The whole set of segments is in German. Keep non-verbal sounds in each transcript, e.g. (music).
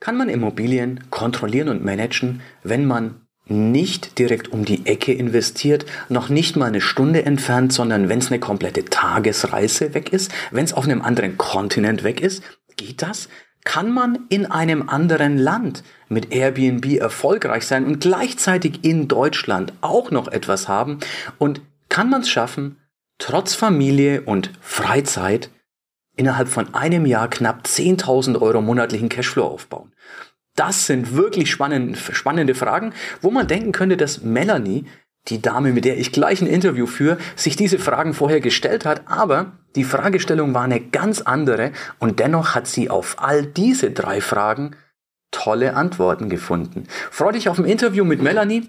kann man Immobilien kontrollieren und managen, wenn man nicht direkt um die Ecke investiert, noch nicht mal eine Stunde entfernt, sondern wenn es eine komplette Tagesreise weg ist, wenn es auf einem anderen Kontinent weg ist, geht das? Kann man in einem anderen Land mit Airbnb erfolgreich sein und gleichzeitig in Deutschland auch noch etwas haben? Und kann man es schaffen, trotz Familie und Freizeit innerhalb von einem Jahr knapp 10.000 Euro monatlichen Cashflow aufbauen? Das sind wirklich spannende, spannende Fragen, wo man denken könnte, dass Melanie, die Dame, mit der ich gleich ein Interview führe, sich diese Fragen vorher gestellt hat, aber die Fragestellung war eine ganz andere und dennoch hat sie auf all diese drei Fragen tolle Antworten gefunden. Freue dich auf ein Interview mit Melanie,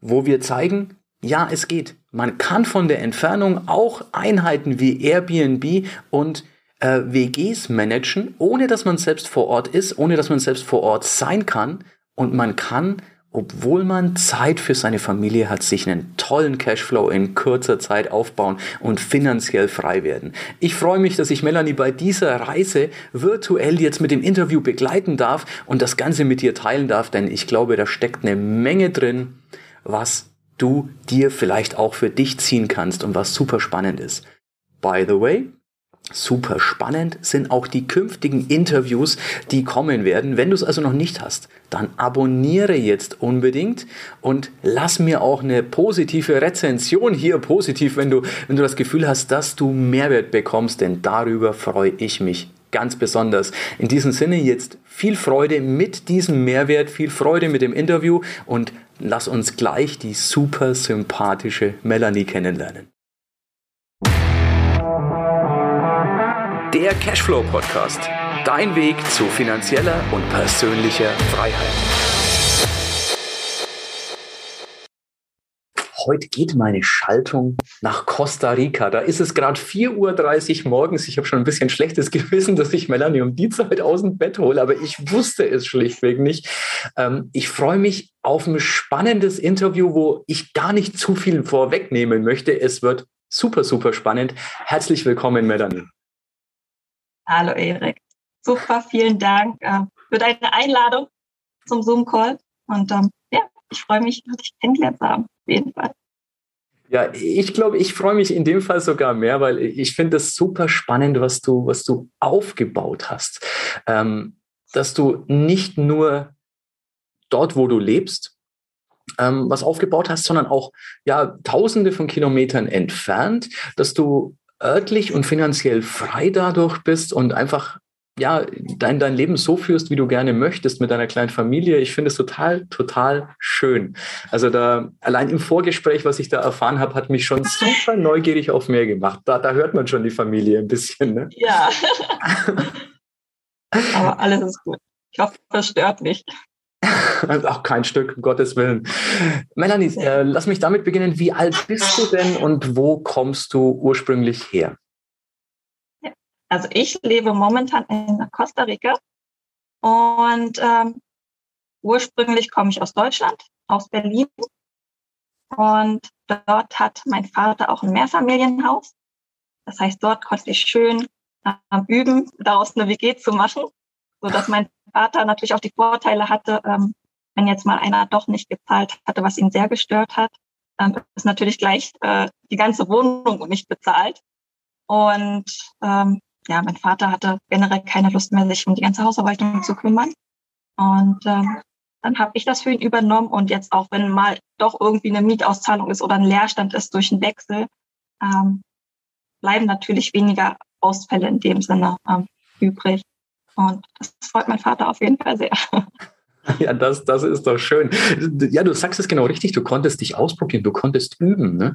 wo wir zeigen, ja, es geht. Man kann von der Entfernung auch Einheiten wie Airbnb und äh, WGs managen, ohne dass man selbst vor Ort ist, ohne dass man selbst vor Ort sein kann. Und man kann, obwohl man Zeit für seine Familie hat, sich einen tollen Cashflow in kurzer Zeit aufbauen und finanziell frei werden. Ich freue mich, dass ich Melanie bei dieser Reise virtuell jetzt mit dem Interview begleiten darf und das Ganze mit dir teilen darf, denn ich glaube, da steckt eine Menge drin, was du dir vielleicht auch für dich ziehen kannst und was super spannend ist. By the way, Super spannend sind auch die künftigen Interviews, die kommen werden. Wenn du es also noch nicht hast, dann abonniere jetzt unbedingt und lass mir auch eine positive Rezension hier positiv, wenn du, wenn du das Gefühl hast, dass du Mehrwert bekommst, denn darüber freue ich mich ganz besonders. In diesem Sinne jetzt viel Freude mit diesem Mehrwert, viel Freude mit dem Interview und lass uns gleich die super sympathische Melanie kennenlernen. Der Cashflow Podcast. Dein Weg zu finanzieller und persönlicher Freiheit. Heute geht meine Schaltung nach Costa Rica. Da ist es gerade 4.30 Uhr morgens. Ich habe schon ein bisschen schlechtes (laughs) Gewissen, dass ich Melanie um die Zeit aus dem Bett hole, aber ich wusste es schlichtweg nicht. Ähm, ich freue mich auf ein spannendes Interview, wo ich gar nicht zu viel vorwegnehmen möchte. Es wird super, super spannend. Herzlich willkommen, Melanie. Hallo Erik. Super, vielen Dank äh, für deine Einladung zum Zoom-Call. Und ähm, ja, ich freue mich, dich kennengelernt zu haben, auf jeden Fall. Ja, ich glaube, ich freue mich in dem Fall sogar mehr, weil ich finde es super spannend, was du, was du aufgebaut hast. Ähm, dass du nicht nur dort, wo du lebst, ähm, was aufgebaut hast, sondern auch ja tausende von Kilometern entfernt, dass du örtlich und finanziell frei dadurch bist und einfach ja, dein, dein Leben so führst, wie du gerne möchtest mit deiner kleinen Familie. Ich finde es total, total schön. Also da, allein im Vorgespräch, was ich da erfahren habe, hat mich schon super neugierig auf mehr gemacht. Da, da hört man schon die Familie ein bisschen, ne? Ja. (laughs) Aber alles ist gut. Ich hoffe, das stört nicht. (laughs) Auch kein Stück, um Gottes Willen. Melanie, äh, lass mich damit beginnen. Wie alt bist du denn und wo kommst du ursprünglich her? Also ich lebe momentan in Costa Rica und ähm, ursprünglich komme ich aus Deutschland, aus Berlin. Und dort hat mein Vater auch ein Mehrfamilienhaus. Das heißt, dort konnte ich schön ähm, üben, daraus eine WG zu machen, so dass mein Vater natürlich auch die Vorteile hatte, ähm, wenn jetzt mal einer doch nicht gezahlt hatte, was ihn sehr gestört hat, ähm, ist natürlich gleich äh, die ganze Wohnung nicht bezahlt. Und ähm, ja, mein Vater hatte generell keine Lust mehr, sich um die ganze Hausarbeitung zu kümmern. Und ähm, dann habe ich das für ihn übernommen und jetzt auch, wenn mal doch irgendwie eine Mietauszahlung ist oder ein Leerstand ist durch einen Wechsel, ähm, bleiben natürlich weniger Ausfälle in dem Sinne ähm, übrig. Und das freut mein Vater auf jeden Fall sehr. (laughs) Ja, das, das ist doch schön. Ja, du sagst es genau richtig. Du konntest dich ausprobieren, du konntest üben. Ne?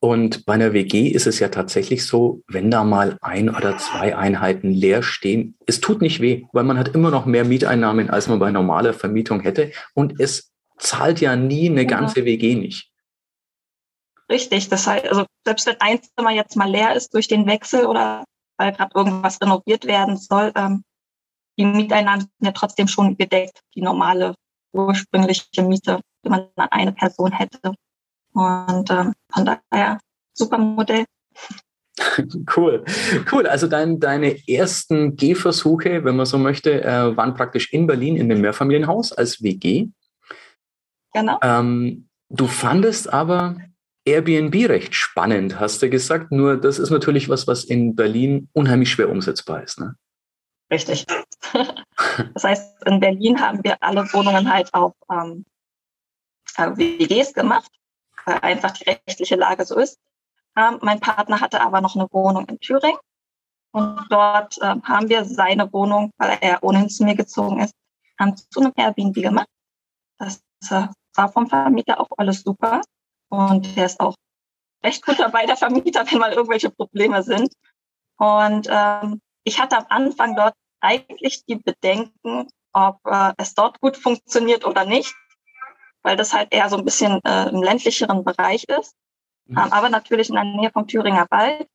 Und bei einer WG ist es ja tatsächlich so, wenn da mal ein oder zwei Einheiten leer stehen, es tut nicht weh, weil man hat immer noch mehr Mieteinnahmen, als man bei normaler Vermietung hätte. Und es zahlt ja nie eine ganze WG nicht. Richtig, das heißt, also selbst wenn ein Zimmer jetzt mal leer ist durch den Wechsel oder weil gerade irgendwas renoviert werden soll, ähm, die Mieteinnahmen sind ja trotzdem schon gedeckt, die normale ursprüngliche Miete, die man an eine Person hätte. Und ähm, von daher super Modell. (laughs) Cool, cool. Also dein, deine ersten Gehversuche, wenn man so möchte, äh, waren praktisch in Berlin in dem Mehrfamilienhaus als WG. Genau. Ähm, du fandest aber Airbnb recht spannend, hast du gesagt. Nur das ist natürlich was, was in Berlin unheimlich schwer umsetzbar ist. Ne? Richtig. Das heißt, in Berlin haben wir alle Wohnungen halt auf ähm, äh, WGs gemacht, weil einfach die rechtliche Lage so ist. Ähm, mein Partner hatte aber noch eine Wohnung in Thüringen. Und dort ähm, haben wir seine Wohnung, weil er ohnehin zu mir gezogen ist, haben zu einem Airbnb gemacht. Das äh, war vom Vermieter auch alles super. Und der ist auch recht gut dabei, der Vermieter, (laughs) wenn mal irgendwelche Probleme sind. Und ähm, ich hatte am Anfang dort eigentlich die Bedenken, ob äh, es dort gut funktioniert oder nicht, weil das halt eher so ein bisschen äh, im ländlicheren Bereich ist mhm. aber natürlich in der Nähe vom Thüringer Wald.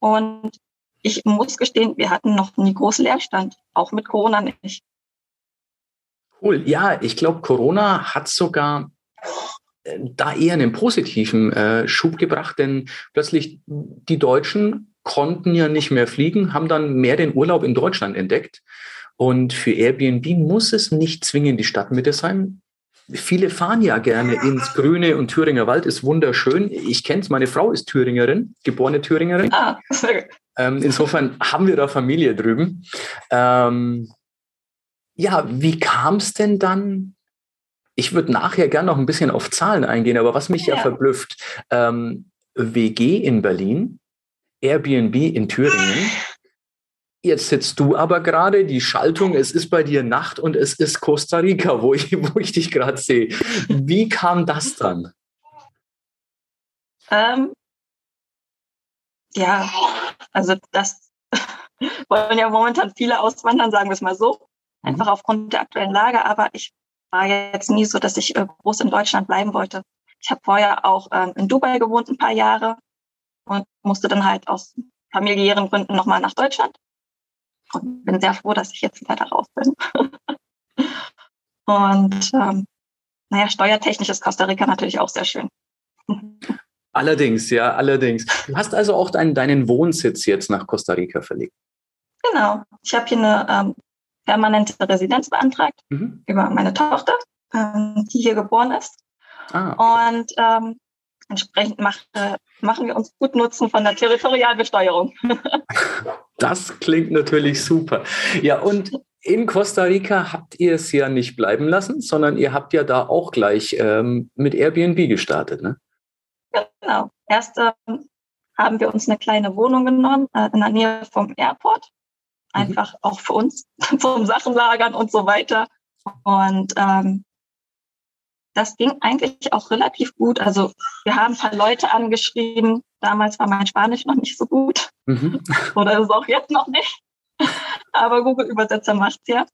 Und ich muss gestehen, wir hatten noch nie großen Leerstand, auch mit Corona nicht. Cool. Ja, ich glaube, Corona hat sogar äh, da eher einen positiven äh, Schub gebracht, denn plötzlich die Deutschen konnten ja nicht mehr fliegen, haben dann mehr den Urlaub in Deutschland entdeckt. Und für Airbnb muss es nicht zwingend die Stadtmitte sein. Viele fahren ja gerne ins Grüne und Thüringer Wald ist wunderschön. Ich kenne es, meine Frau ist Thüringerin, geborene Thüringerin. Ah, ähm, insofern haben wir da Familie drüben. Ähm, ja, wie kam es denn dann? Ich würde nachher gerne noch ein bisschen auf Zahlen eingehen, aber was mich ja, ja verblüfft, ähm, WG in Berlin, Airbnb in Thüringen, Jetzt sitzt du aber gerade, die Schaltung, es ist bei dir Nacht und es ist Costa Rica, wo ich, (laughs) wo ich dich gerade sehe. Wie kam das dann? Ähm, ja, also das (laughs) wollen ja momentan viele auswandern, sagen wir es mal so. Mhm. Einfach aufgrund der aktuellen Lage. Aber ich war jetzt nie so, dass ich äh, groß in Deutschland bleiben wollte. Ich habe vorher auch ähm, in Dubai gewohnt ein paar Jahre und musste dann halt aus familiären Gründen nochmal nach Deutschland und bin sehr froh, dass ich jetzt wieder da raus bin. (laughs) und ähm, naja, steuertechnisch ist Costa Rica natürlich auch sehr schön. Allerdings, ja, allerdings. Du hast also auch deinen, deinen Wohnsitz jetzt nach Costa Rica verlegt. Genau. Ich habe hier eine ähm, permanente Residenz beantragt mhm. über meine Tochter, ähm, die hier geboren ist. Ah, okay. Und ähm, entsprechend macht, äh, machen wir uns gut Nutzen von der Territorialbesteuerung. (laughs) das klingt natürlich super. Ja, und in Costa Rica habt ihr es ja nicht bleiben lassen, sondern ihr habt ja da auch gleich ähm, mit Airbnb gestartet, ne? Genau. Erst ähm, haben wir uns eine kleine Wohnung genommen äh, in der Nähe vom Airport. Mhm. Einfach mhm. auch für uns (laughs) zum Sachenlagern und so weiter. Und ähm, das ging eigentlich auch relativ gut. Also wir haben ein paar Leute angeschrieben. Damals war mein Spanisch noch nicht so gut. Mhm. (laughs) Oder ist es auch jetzt noch nicht. (laughs) Aber Google-Übersetzer macht's ja.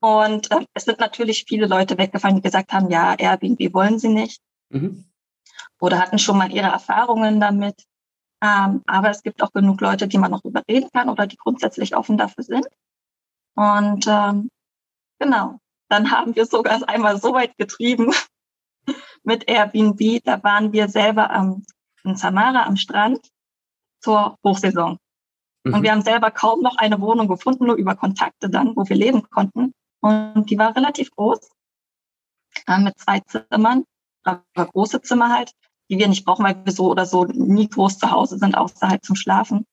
Und äh, es sind natürlich viele Leute weggefallen, die gesagt haben, ja, Airbnb wollen sie nicht. Mhm. Oder hatten schon mal ihre Erfahrungen damit. Ähm, aber es gibt auch genug Leute, die man noch überreden kann oder die grundsätzlich offen dafür sind. Und ähm, genau, dann haben wir sogar einmal so weit getrieben, mit Airbnb. Da waren wir selber am, in Samara am Strand zur Hochsaison. Mhm. Und wir haben selber kaum noch eine Wohnung gefunden, nur über Kontakte dann, wo wir leben konnten. Und die war relativ groß, mit zwei Zimmern, aber große Zimmer halt, die wir nicht brauchen, weil wir so oder so nie groß zu Hause sind, außer halt zum Schlafen.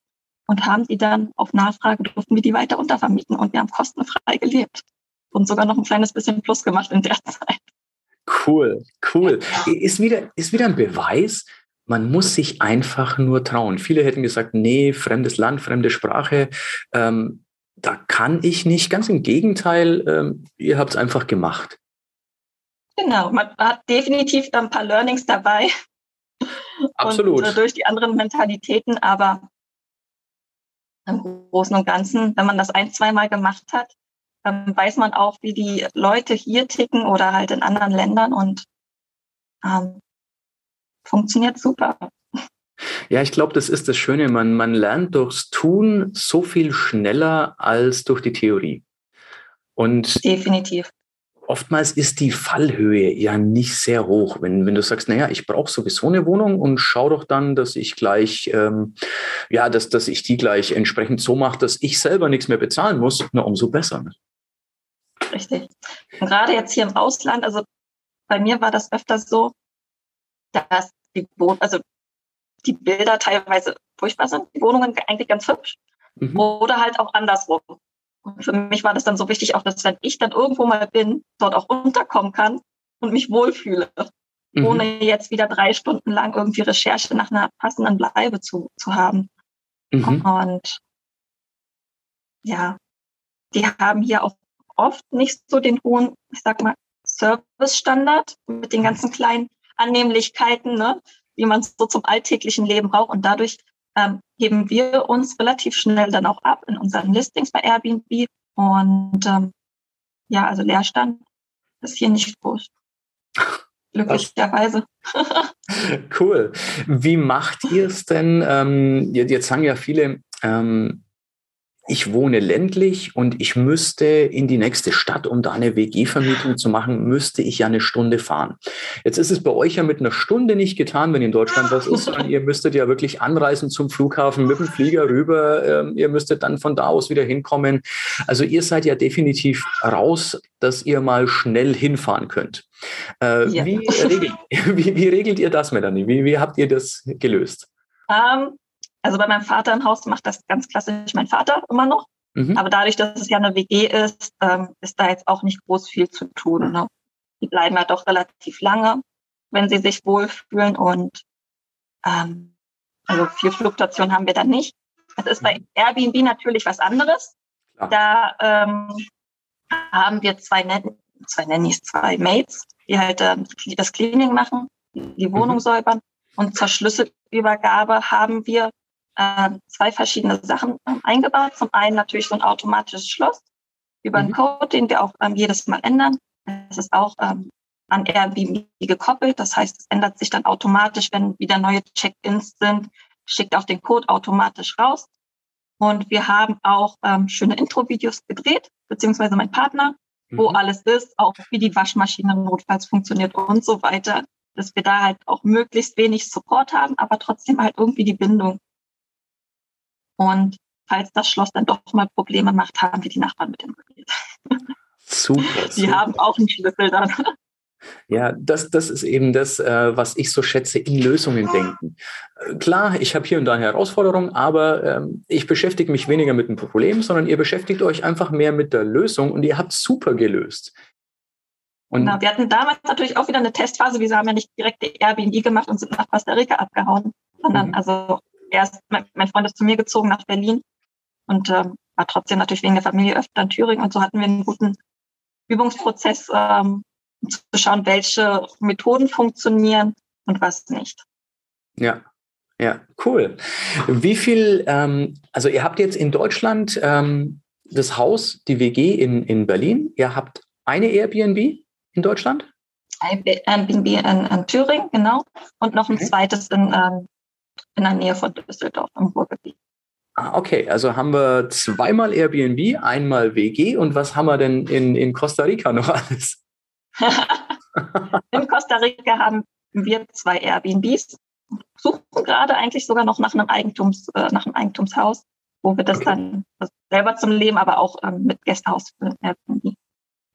Und haben die dann auf Nachfrage durften wir die weiter untervermieten und wir haben kostenfrei gelebt und sogar noch ein kleines bisschen Plus gemacht in der (laughs) Zeit. Cool, cool. Ist wieder, ist wieder ein Beweis, man muss sich einfach nur trauen. Viele hätten gesagt, nee, fremdes Land, fremde Sprache, ähm, da kann ich nicht. Ganz im Gegenteil, ähm, ihr habt es einfach gemacht. Genau, man hat definitiv ein paar Learnings dabei. Absolut. Und, äh, durch die anderen Mentalitäten, aber im Großen und Ganzen, wenn man das ein, zweimal gemacht hat, ähm, weiß man auch, wie die Leute hier ticken oder halt in anderen Ländern und ähm, funktioniert super. Ja, ich glaube, das ist das Schöne. Man, man lernt durchs Tun so viel schneller als durch die Theorie. Und definitiv. oftmals ist die Fallhöhe ja nicht sehr hoch. Wenn, wenn du sagst, naja, ich brauche sowieso eine Wohnung und schau doch dann, dass ich gleich, ähm, ja, dass, dass ich die gleich entsprechend so mache, dass ich selber nichts mehr bezahlen muss, na, umso besser. Ne? Richtig. Und gerade jetzt hier im Ausland, also bei mir war das öfters so, dass die also die Bilder teilweise furchtbar sind, die Wohnungen eigentlich ganz hübsch. Mhm. Oder halt auch andersrum. Und für mich war das dann so wichtig, auch dass wenn ich dann irgendwo mal bin, dort auch unterkommen kann und mich wohlfühle, mhm. ohne jetzt wieder drei Stunden lang irgendwie Recherche nach einer passenden Bleibe zu, zu haben. Mhm. Und ja, die haben hier auch oft nicht so den hohen, ich sag mal, Service-Standard mit den ganzen kleinen Annehmlichkeiten, ne, wie man es so zum alltäglichen Leben braucht. Und dadurch ähm, heben wir uns relativ schnell dann auch ab in unseren Listings bei Airbnb. Und ähm, ja, also Leerstand ist hier nicht groß. (laughs) Glücklicherweise. (laughs) cool. Wie macht ihr es denn? Ähm, jetzt sagen ja viele, ähm, ich wohne ländlich und ich müsste in die nächste Stadt, um da eine WG-Vermietung zu machen, müsste ich ja eine Stunde fahren. Jetzt ist es bei euch ja mit einer Stunde nicht getan, wenn in Deutschland was ist, sondern ihr müsstet ja wirklich anreisen zum Flughafen mit dem Flieger rüber. Ähm, ihr müsstet dann von da aus wieder hinkommen. Also ihr seid ja definitiv raus, dass ihr mal schnell hinfahren könnt. Äh, ja. wie, regelt, (laughs) wie, wie, regelt ihr das, Melanie? Wie, wie habt ihr das gelöst? Um ähm, also bei meinem Vater im Haus macht das ganz klassisch mein Vater immer noch. Mhm. Aber dadurch, dass es ja eine WG ist, ähm, ist da jetzt auch nicht groß viel zu tun. Ne? Die bleiben ja doch relativ lange, wenn sie sich wohlfühlen und ähm, also viel Fluktuation haben wir da nicht. Es ist bei mhm. Airbnb natürlich was anderes. Da ähm, haben wir zwei, zwei Nannies, zwei Mates, die halt ähm, das Cleaning machen, die Wohnung mhm. säubern. Und zur Schlüsselübergabe haben wir äh, zwei verschiedene Sachen ähm, eingebaut. Zum einen natürlich so ein automatisches Schloss über einen mhm. Code, den wir auch ähm, jedes Mal ändern. Es ist auch ähm, an Airbnb gekoppelt. Das heißt, es ändert sich dann automatisch, wenn wieder neue Check-ins sind, schickt auch den Code automatisch raus. Und wir haben auch ähm, schöne Intro-Videos gedreht, beziehungsweise mein Partner, mhm. wo alles ist, auch wie die Waschmaschine notfalls funktioniert und so weiter, dass wir da halt auch möglichst wenig Support haben, aber trotzdem halt irgendwie die Bindung und falls das Schloss dann doch mal Probleme macht, haben wir die Nachbarn mit involviert. Super. (laughs) Die super. haben auch einen Schlüssel dann. Ja, das, das ist eben das, äh, was ich so schätze, in Lösungen denken. Klar, ich habe hier und da Herausforderungen, aber ähm, ich beschäftige mich weniger mit dem Problem, sondern ihr beschäftigt euch einfach mehr mit der Lösung und ihr habt super gelöst. Und genau, wir hatten damals natürlich auch wieder eine Testphase. Wir haben ja nicht direkt die Airbnb gemacht und sind nach Costa Rica abgehauen, sondern mhm. also erst, mein, mein Freund ist zu mir gezogen nach Berlin und ähm, war trotzdem natürlich wegen der Familie öfter in Thüringen und so hatten wir einen guten Übungsprozess, ähm, um zu schauen, welche Methoden funktionieren und was nicht. Ja, ja, cool. Wie viel, ähm, also ihr habt jetzt in Deutschland ähm, das Haus, die WG in, in Berlin, ihr habt eine Airbnb in Deutschland? Airbnb in, in Thüringen, genau. Und noch ein okay. zweites in ähm, in der Nähe von Düsseldorf im Ruhrgebiet. Ah, okay, also haben wir zweimal Airbnb, einmal WG und was haben wir denn in, in Costa Rica noch alles? (laughs) in Costa Rica haben wir zwei Airbnbs, suchen gerade eigentlich sogar noch nach einem Eigentums, äh, nach einem Eigentumshaus, wo wir das okay. dann also selber zum Leben, aber auch ähm, mit Gästehaus für Airbnb.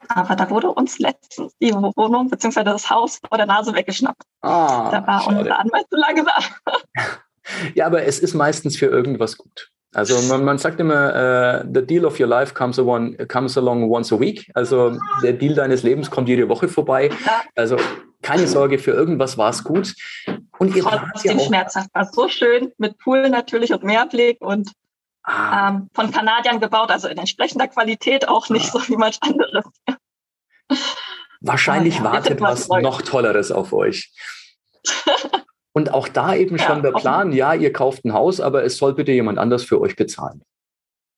Aber da wurde uns letztens die Wohnung bzw. das Haus vor der Nase weggeschnappt. Ah, da war schade. unser Anwalt zu lange da. (laughs) ja, aber es ist meistens für irgendwas gut. Also man, man sagt immer, uh, the deal of your life comes, one, comes along once a week. Also der Deal deines Lebens kommt jede Woche vorbei. Also keine Sorge, für irgendwas war es gut. Und ihr Trotzdem ja schmerzhaft. War so schön mit Pool natürlich und Mehrblick und ah. ähm, von Kanadiern gebaut, also in entsprechender Qualität auch nicht ah. so wie manch anderes. Wahrscheinlich ja, wartet was noch Tolleres auf euch. (laughs) Und auch da eben schon ja, der Plan, ja, ihr kauft ein Haus, aber es soll bitte jemand anders für euch bezahlen.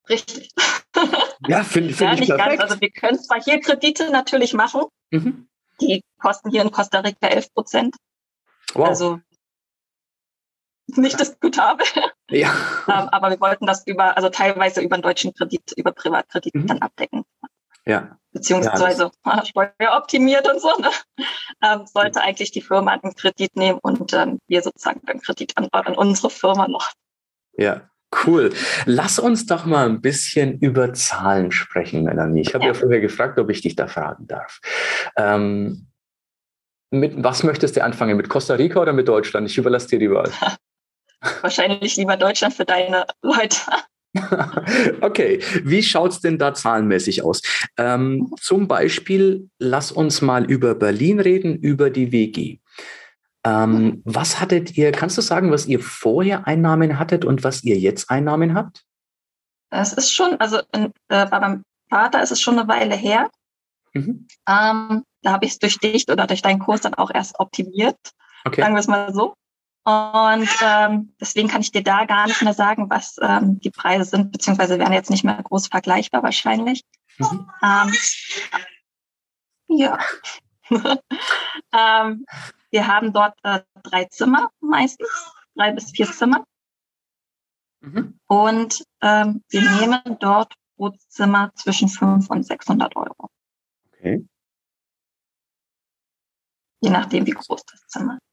Richtig. (laughs) Ja, finde find ja, ich perfekt. Ganz. Also wir können zwar hier Kredite natürlich machen, mhm. die kosten hier in Costa Rica 11 Prozent. Wow. Also nicht diskutabel. Ja. (laughs) Ähm, aber wir wollten das über, also teilweise über einen deutschen Kredit, über Privatkredit mhm. dann abdecken. Ja. Beziehungsweise ja, (laughs) steueroptimiert und so, ne? ähm, sollte eigentlich die Firma einen Kredit nehmen und ähm, wir sozusagen den Kredit an, an unsere Firma noch. Ja, Cool. Lass uns doch mal ein bisschen über Zahlen sprechen, Melanie. Ich habe ja. ja vorher gefragt, ob ich dich da fragen darf. Ähm, mit was möchtest du anfangen? Mit Costa Rica oder mit Deutschland? Ich überlasse dir die Wahl. (laughs) Wahrscheinlich lieber Deutschland für deine Leute. (laughs) okay, wie schaut es denn da zahlenmäßig aus? Ähm, zum Beispiel, lass uns mal über Berlin reden, über die WG. Ähm, was hattet ihr, kannst du sagen, was ihr vorher Einnahmen hattet und was ihr jetzt Einnahmen habt? Es ist schon, also in, äh, bei meinem Vater ist es schon eine Weile her. Mhm. Ähm, da habe ich es durch dich oder durch deinen Kurs dann auch erst optimiert, okay. sagen wir es mal so. Und ähm, deswegen kann ich dir da gar nicht mehr sagen, was ähm, die Preise sind, beziehungsweise wären jetzt nicht mehr groß vergleichbar wahrscheinlich. Mhm. Ähm, ja. (laughs) ähm, wir haben dort äh, drei Zimmer meistens, drei bis vier Zimmer. Mhm. Und ähm, wir nehmen dort pro Zimmer zwischen 500 und 600 Euro. Okay. Je nachdem, wie groß das Zimmer ist.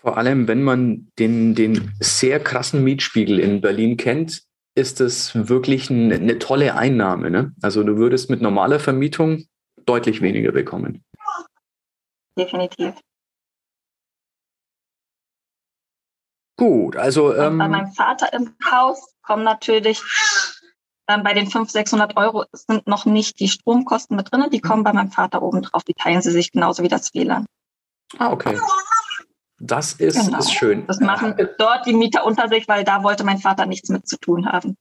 Vor allem, wenn man den, den sehr krassen Mietspiegel in Berlin kennt, ist es wirklich eine, eine tolle Einnahme. Ne? Also du würdest mit normaler Vermietung deutlich weniger bekommen. Definitiv. Gut, also. Ähm, bei meinem Vater im Haus kommen natürlich ähm, bei den 500, 600 Euro sind noch nicht die Stromkosten mit drin. Die kommen bei meinem Vater oben drauf. Die teilen sie sich genauso wie das WLAN. Ah, okay. Das ist, genau. ist schön. Das machen dort die Mieter unter sich, weil da wollte mein Vater nichts mit zu tun haben.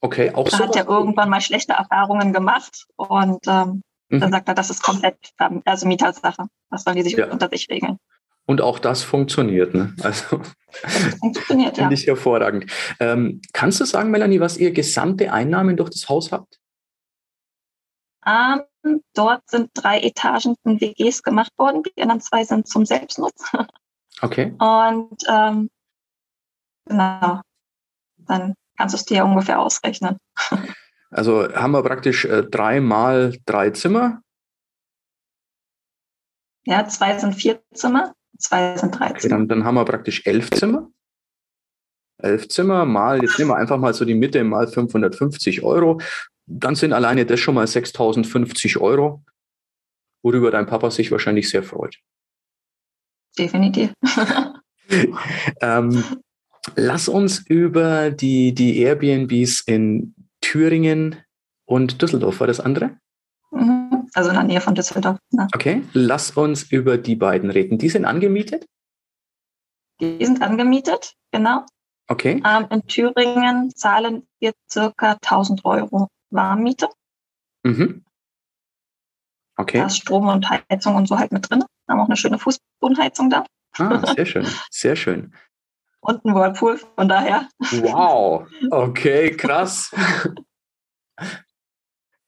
Okay, auch so. Da hat er irgendwann mal schlechte Erfahrungen gemacht und ähm, mhm. dann sagt er, das ist komplett ähm, also Mietersache. Das sollen die sich ja. unter sich regeln. Und auch das funktioniert. Ne? Also funktioniert, (laughs) finde ja. ich hervorragend. Ähm, kannst du sagen, Melanie, was ihr gesamte Einnahmen durch das Haus habt? Ähm, dort sind drei Etagen in WGs gemacht worden. Die anderen zwei sind zum Selbstnutz. (laughs) Okay. Und ähm, genau, dann kannst du es dir ungefähr ausrechnen. (laughs) Also haben wir praktisch äh, drei mal drei Zimmer. Ja, zwei sind vier Zimmer, zwei sind drei okay, Dann, dann haben wir praktisch elf Zimmer. Elf Zimmer mal, jetzt nehmen wir einfach mal so die Mitte, mal 550 Euro. Dann sind alleine das schon mal 6050 Euro, worüber dein Papa sich wahrscheinlich sehr freut definitiv. (laughs) ähm, lass uns über die, die Airbnbs in Thüringen und Düsseldorf, war das andere? Mhm. Also in der Nähe von Düsseldorf. Ne? Okay, lass uns über die beiden reden. Die sind angemietet? Die sind angemietet, genau. Okay. Ähm, in Thüringen zahlen wir circa 1000 Euro Warmmiete. Mhm. Okay. Da ist Strom und Heizung und so halt mit drin. Wir haben auch eine schöne Fußbodenheizung da. Ah, (laughs) sehr schön, sehr schön. Und ein Whirlpool, von daher. Wow, okay, krass.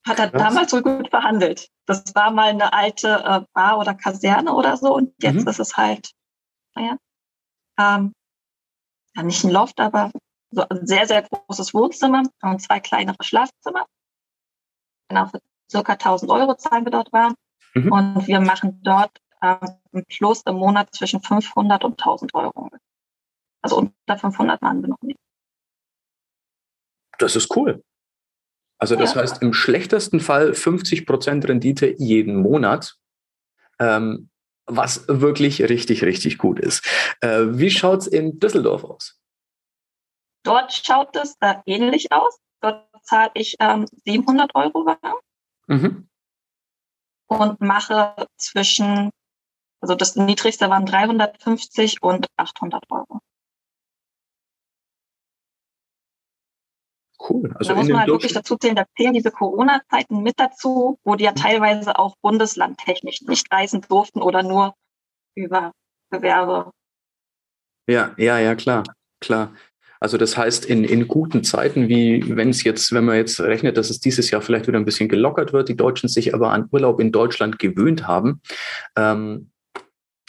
Hat er krass. damals so gut verhandelt. Das war mal eine alte äh, Bar oder Kaserne oder so und jetzt mhm. ist es halt, naja, ähm, ja, nicht ein Loft, aber so ein sehr, sehr großes Wohnzimmer und zwei kleinere Schlafzimmer. Genau, für circa 1000 Euro zahlen wir dort waren. Mhm. Und wir machen dort ähm, Plus im Monat zwischen 500 und 1000 Euro. Also unter 500 machen wir noch nicht. Das ist cool. Also das ja. heißt im schlechtesten Fall 50 Prozent Rendite jeden Monat, ähm, was wirklich richtig, richtig gut ist. Äh, wie schaut es in Düsseldorf aus? Dort schaut es äh, ähnlich aus. Dort zahle ich ähm, 700 Euro warm. Mhm. Und mache zwischen, also das niedrigste waren 350 und 800 Euro. Cool. Also da muss man halt wirklich dazu zählen, da zählen diese Corona-Zeiten mit dazu, wo die ja mhm. teilweise auch bundeslandtechnisch nicht reisen durften oder nur über Gewerbe. Ja, ja, ja, klar, klar. Also das heißt, in, in guten Zeiten, wie wenn es jetzt, wenn man jetzt rechnet, dass es dieses Jahr vielleicht wieder ein bisschen gelockert wird, die Deutschen sich aber an Urlaub in Deutschland gewöhnt haben, ähm,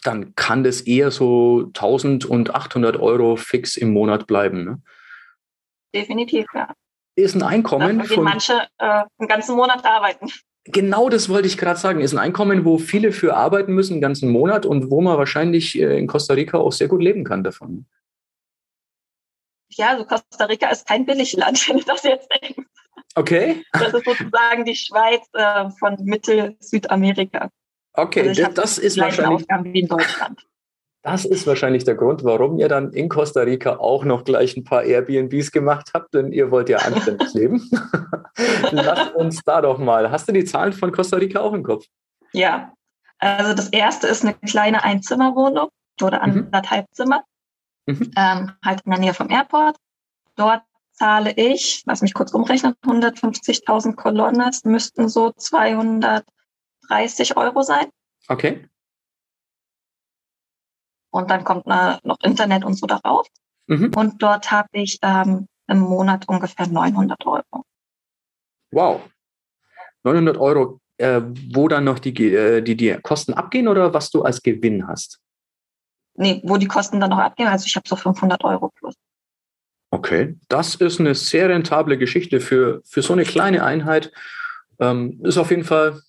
dann kann das eher so 1800 Euro fix im Monat bleiben. Ne? Definitiv, ja. Ist ein Einkommen. Da von manche äh, einen ganzen Monat arbeiten. Genau das wollte ich gerade sagen. Ist ein Einkommen, wo viele für arbeiten müssen, einen ganzen Monat und wo man wahrscheinlich äh, in Costa Rica auch sehr gut leben kann davon. Ja, also Costa Rica ist kein Billigland, (laughs) wenn du das jetzt denkst. Okay. Das ist sozusagen die Schweiz äh, von Mittel-Südamerika. Okay, also das ist wahrscheinlich. Aufgaben wie in Deutschland. Das ist wahrscheinlich der Grund, warum ihr dann in Costa Rica auch noch gleich ein paar Airbnbs gemacht habt, denn ihr wollt ja anständig (laughs) leben. Lass uns da doch mal. Hast du die Zahlen von Costa Rica auch im Kopf? Ja, also das erste ist eine kleine Einzimmerwohnung oder mhm. anderthalb Zimmer, mhm. ähm, halt in der Nähe vom Airport. Dort zahle ich, lass mich kurz umrechnen, 150.000 Kolonnes müssten so 230 Euro sein. Okay. Und dann kommt äh, noch Internet und so darauf. Mhm. Und dort habe ich ähm, im Monat ungefähr 900 Euro. Wow. 900 Euro, äh, wo dann noch die, äh, die, die Kosten abgehen oder was du als Gewinn hast? Nee, wo die Kosten dann noch abgehen. Also ich habe so 500 Euro plus. Okay, das ist eine sehr rentable Geschichte für, für so eine kleine Einheit. Ähm, ist auf jeden Fall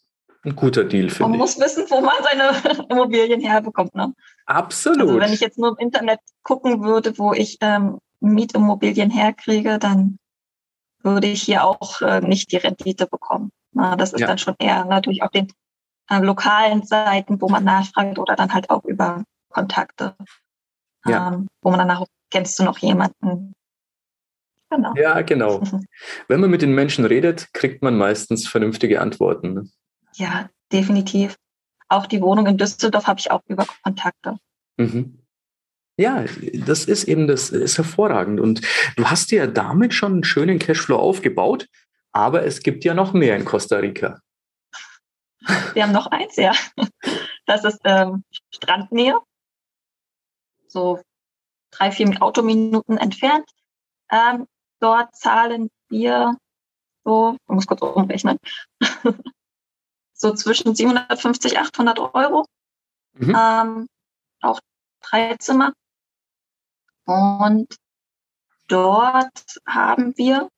ein guter Deal, finde ich. Man muss wissen, wo man seine (laughs) Immobilien herbekommt. Ne? Absolut. Also wenn ich jetzt nur im Internet gucken würde, wo ich ähm, Mietimmobilien herkriege, dann würde ich hier auch äh, nicht die Rendite bekommen. Na, das ist ja. dann schon eher natürlich auf den äh, lokalen Seiten, wo man nachfragt oder dann halt auch über Kontakte, ja. ähm, wo man danach kennst du noch jemanden. Genau. Ja, genau. (laughs) Wenn man mit den Menschen redet, kriegt man meistens vernünftige Antworten. Ja, definitiv. Auch die Wohnung in Düsseldorf habe ich auch über Kontakte. Mhm. Ja, das ist eben das ist hervorragend. Und du hast dir ja damit schon einen schönen Cashflow aufgebaut, aber es gibt ja noch mehr in Costa Rica. Wir haben noch eins, ja. Das ist ähm, Strandnähe. So drei, vier Autominuten entfernt. Ähm, dort zahlen wir so, ich muss kurz umrechnen, so zwischen 750, 800 Euro. Mhm. Ähm, auch drei Zimmer. Und dort haben wir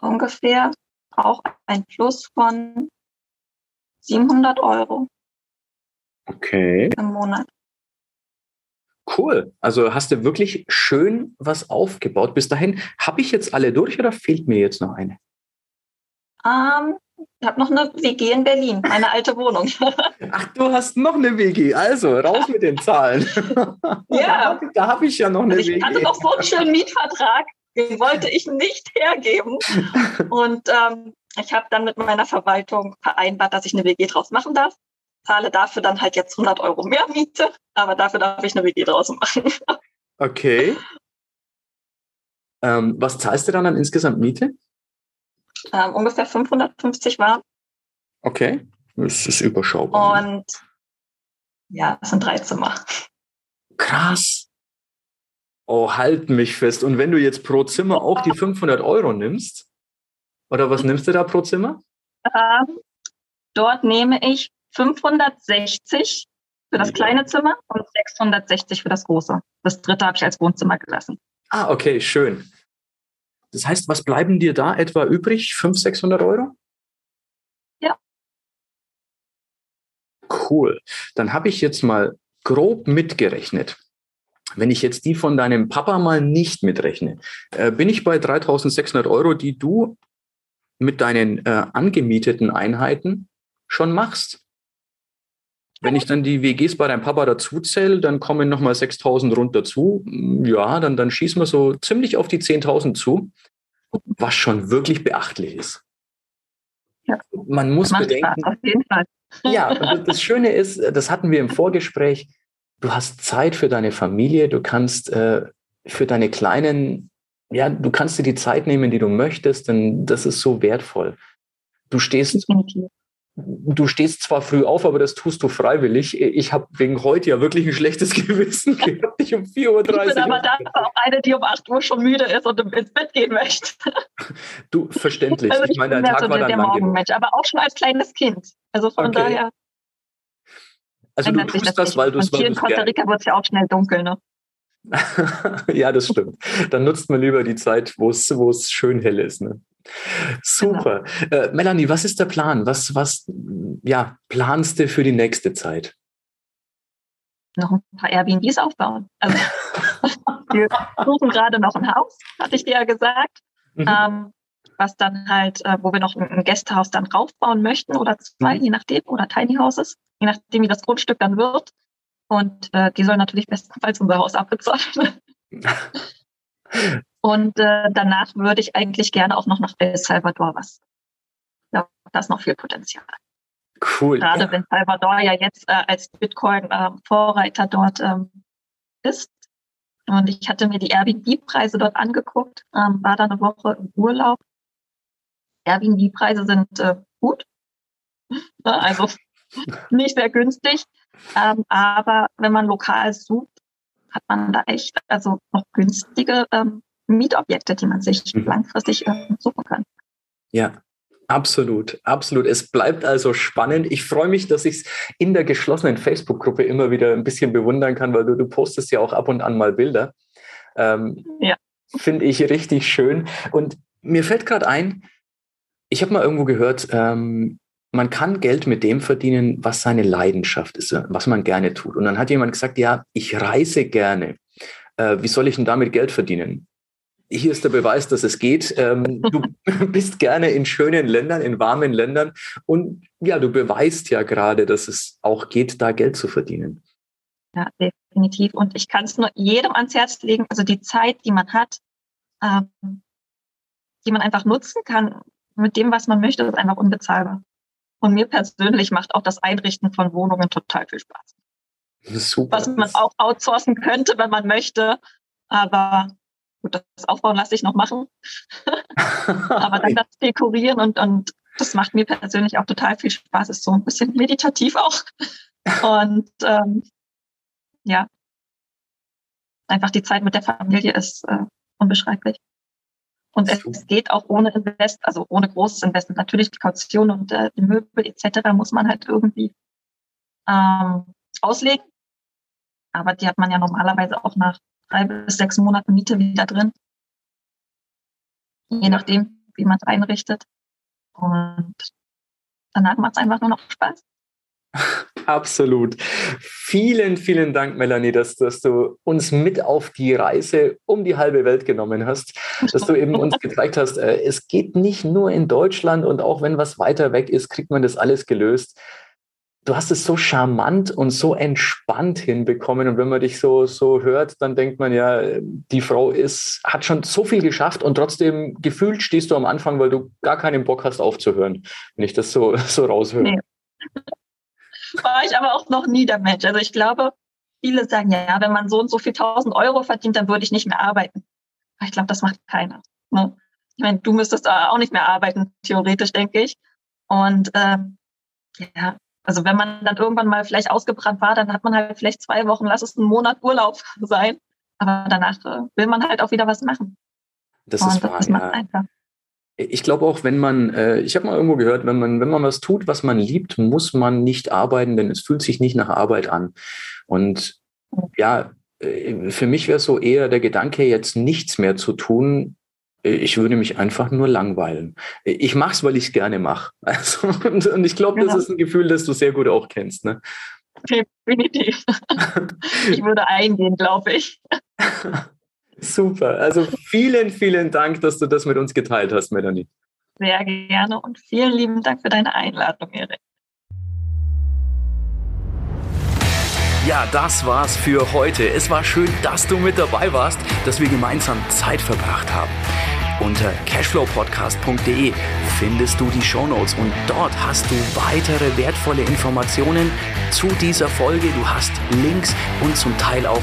ungefähr auch ein Plus von 700 Euro. Okay. Im Monat. Cool. Also hast du wirklich schön was aufgebaut. Bis dahin, habe ich jetzt alle durch oder fehlt mir jetzt noch eine? Ähm, ich habe noch eine WG in Berlin, meine alte Wohnung. (laughs) Ach, du hast noch eine WG. Also, raus mit den Zahlen. (laughs) Ja. da habe ich ja noch eine also ich WG. Ich hatte noch so einen schönen Mietvertrag, den wollte ich nicht hergeben. Und ähm, ich habe dann mit meiner Verwaltung vereinbart, dass ich eine WG draus machen darf. Zahle dafür dann halt jetzt 100 Euro mehr Miete, aber dafür darf ich eine WG draus machen. (laughs) Okay. Ähm, was zahlst du dann an insgesamt Miete? Ähm, ungefähr 550 war. Okay, das ist überschaubar. Und ja, es sind drei Zimmer. Krass. Oh, halt mich fest. Und wenn du jetzt pro Zimmer auch die 500 Euro nimmst, oder was nimmst du da pro Zimmer? Ähm, dort nehme ich 560 für das kleine Zimmer und 660 für das große. Das dritte habe ich als Wohnzimmer gelassen. Ah, okay, schön. Das heißt, was bleiben dir da etwa übrig? 500, 600 Euro? Ja. Cool. Dann habe ich jetzt mal grob mitgerechnet. Wenn ich jetzt die von deinem Papa mal nicht mitrechne, äh, bin ich bei 3600 Euro, die du mit deinen äh, angemieteten Einheiten schon machst. Wenn ich dann die WGs bei deinem Papa dazu zähle, dann kommen nochmal 6000 rund dazu. Ja, dann, dann schießen wir so ziemlich auf die 10.000 zu, was schon wirklich beachtlich ist. Ja. Man muss bedenken. Spaß, auf jeden Fall. Ja, das Schöne ist, das hatten wir im Vorgespräch, du hast Zeit für deine Familie, du kannst äh, für deine kleinen, ja, du kannst dir die Zeit nehmen, die du möchtest, denn das ist so wertvoll. Du stehst Definitiv du stehst zwar früh auf, aber das tust du freiwillig. Ich habe wegen heute ja wirklich ein schlechtes (laughs) Gewissen gehabt. Ich um 4.30 Uhr. Ich bin aber dafür auch eine, die um 8 Uhr schon müde ist und ins Bett gehen möchte. Du, verständlich. Also ich, ich meine, dein Tag so war dann der Morgenmensch, aber auch schon als kleines Kind. Also von okay. daher. Also du tust das, weil du es Hier in Costa Rica wird es ja auch schnell dunkel, ne? (laughs) ja, das stimmt. Dann nutzt man lieber die Zeit, wo es, schön hell ist. Ne? Super. Genau. Äh, Melanie, was ist der Plan? Was, was ja, planst du für die nächste Zeit? Noch ein paar Airbnbs aufbauen. Also, (laughs) wir suchen gerade noch ein Haus, hatte ich dir ja gesagt. Mhm. Ähm, was dann halt, äh, wo wir noch ein, ein Gästehaus dann raufbauen möchten oder zwei, mhm. je nachdem, oder Tiny Houses, je nachdem, wie das Grundstück dann wird. Und äh, die sollen natürlich bestenfalls unser Haus abbezahlen. (laughs) Und äh, danach würde ich eigentlich gerne auch noch nach El Salvador was. Ja, da ist noch viel Potenzial. Cool. Gerade ja. wenn Salvador ja jetzt äh, als Bitcoin-Vorreiter äh, dort ähm, ist. Und ich hatte mir die Airbnb-Preise dort angeguckt, ähm, war da eine Woche im Urlaub. Airbnb-Preise sind äh, gut. (laughs) also (laughs) nicht sehr günstig. Ähm, aber wenn man lokal sucht, hat man da echt also noch günstige ähm, Mietobjekte, die man sich mhm. langfristig äh, suchen kann. Ja, Absolut, absolut. Es bleibt also spannend. Ich freue mich, dass ich es in der geschlossenen Facebook-Gruppe immer wieder ein bisschen bewundern kann, weil du, du postest ja auch ab und an mal Bilder. Ähm, ja. Finde ich richtig schön. Und mir fällt gerade ein, ich habe mal irgendwo gehört, ähm, man kann Geld mit dem verdienen, was seine Leidenschaft ist, was man gerne tut. Und dann hat jemand gesagt, ja, ich reise gerne. Äh, wie soll ich denn damit Geld verdienen? Hier ist der Beweis, dass es geht. Ähm, du (laughs) bist gerne in schönen Ländern, in warmen Ländern. Und ja, du beweist ja gerade, dass es auch geht, da Geld zu verdienen. Ja, definitiv. Und ich kann es nur jedem ans Herz legen. Also die Zeit, die man hat, ähm, die man einfach nutzen kann, mit dem, was man möchte, ist einfach unbezahlbar. Und mir persönlich macht auch das Einrichten von Wohnungen total viel Spaß. Super. Was man auch outsourcen könnte, wenn man möchte. Aber gut, das Aufbauen lasse ich noch machen. (laughs) Aber dann das Dekorieren und, und das macht mir persönlich auch total viel Spaß. Ist so ein bisschen meditativ auch. (laughs) Und ähm, ja, einfach die Zeit mit der Familie ist äh, unbeschreiblich. Und es, es geht auch ohne Invest, also ohne großes Investment. Natürlich die Kaution und äh, die Möbel etc. muss man halt irgendwie ähm, auslegen. Aber die hat man ja normalerweise auch nach drei bis sechs Monaten Miete wieder drin. Je nachdem, wie man es einrichtet. Und danach macht es einfach nur noch Spaß. (laughs) Absolut. Vielen, vielen Dank, Melanie, dass, dass du uns mit auf die Reise um die halbe Welt genommen hast, dass du eben uns gezeigt hast, äh, es geht nicht nur in Deutschland und auch wenn was weiter weg ist, kriegt man das alles gelöst. Du hast es so charmant und so entspannt hinbekommen. Und wenn man dich so, so hört, dann denkt man ja, die Frau ist, hat schon so viel geschafft und trotzdem gefühlt stehst du am Anfang, weil du gar keinen Bock hast aufzuhören, wenn ich das so, (laughs) so raushöre. Nee war ich aber auch noch nie der Mensch. Also ich glaube, viele sagen, ja, wenn man so und so viel tausend Euro verdient, dann würde ich nicht mehr arbeiten. Aber ich glaube, das macht keiner. Ne? Ich meine, du müsstest auch nicht mehr arbeiten, theoretisch, denke ich. Und ähm, ja, also wenn man dann irgendwann mal vielleicht ausgebrannt war, dann hat man halt vielleicht zwei Wochen, lass es einen Monat Urlaub (laughs) sein. Aber danach äh, will man halt auch wieder was machen. Das Und ist wahr, das ja. einfach. Ich glaube auch, wenn man, äh, ich habe mal irgendwo gehört, wenn man, wenn man was tut, was man liebt, muss man nicht arbeiten, denn es fühlt sich nicht nach Arbeit an. Und ja, äh, für mich wäre so eher der Gedanke, jetzt nichts mehr zu tun. Äh, ich würde mich einfach nur langweilen. Ich mache es, weil ich es gerne mache. (laughs) Also, und, und, ich glaube, das ist ein Gefühl, das du sehr gut auch kennst. Ne? Definitiv. (laughs) ich würde eingehen, glaube ich. (laughs) Super. Also vielen, vielen Dank, dass du das mit uns geteilt hast, Melanie. Sehr gerne und vielen lieben Dank für deine Einladung, Erik. Ja, das war's für heute. Es war schön, dass du mit dabei warst, dass wir gemeinsam Zeit verbracht haben. Unter cashflowpodcast.de findest du die Shownotes und dort hast du weitere wertvolle Informationen zu dieser Folge. Du hast Links und zum Teil auch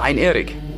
dein Erik.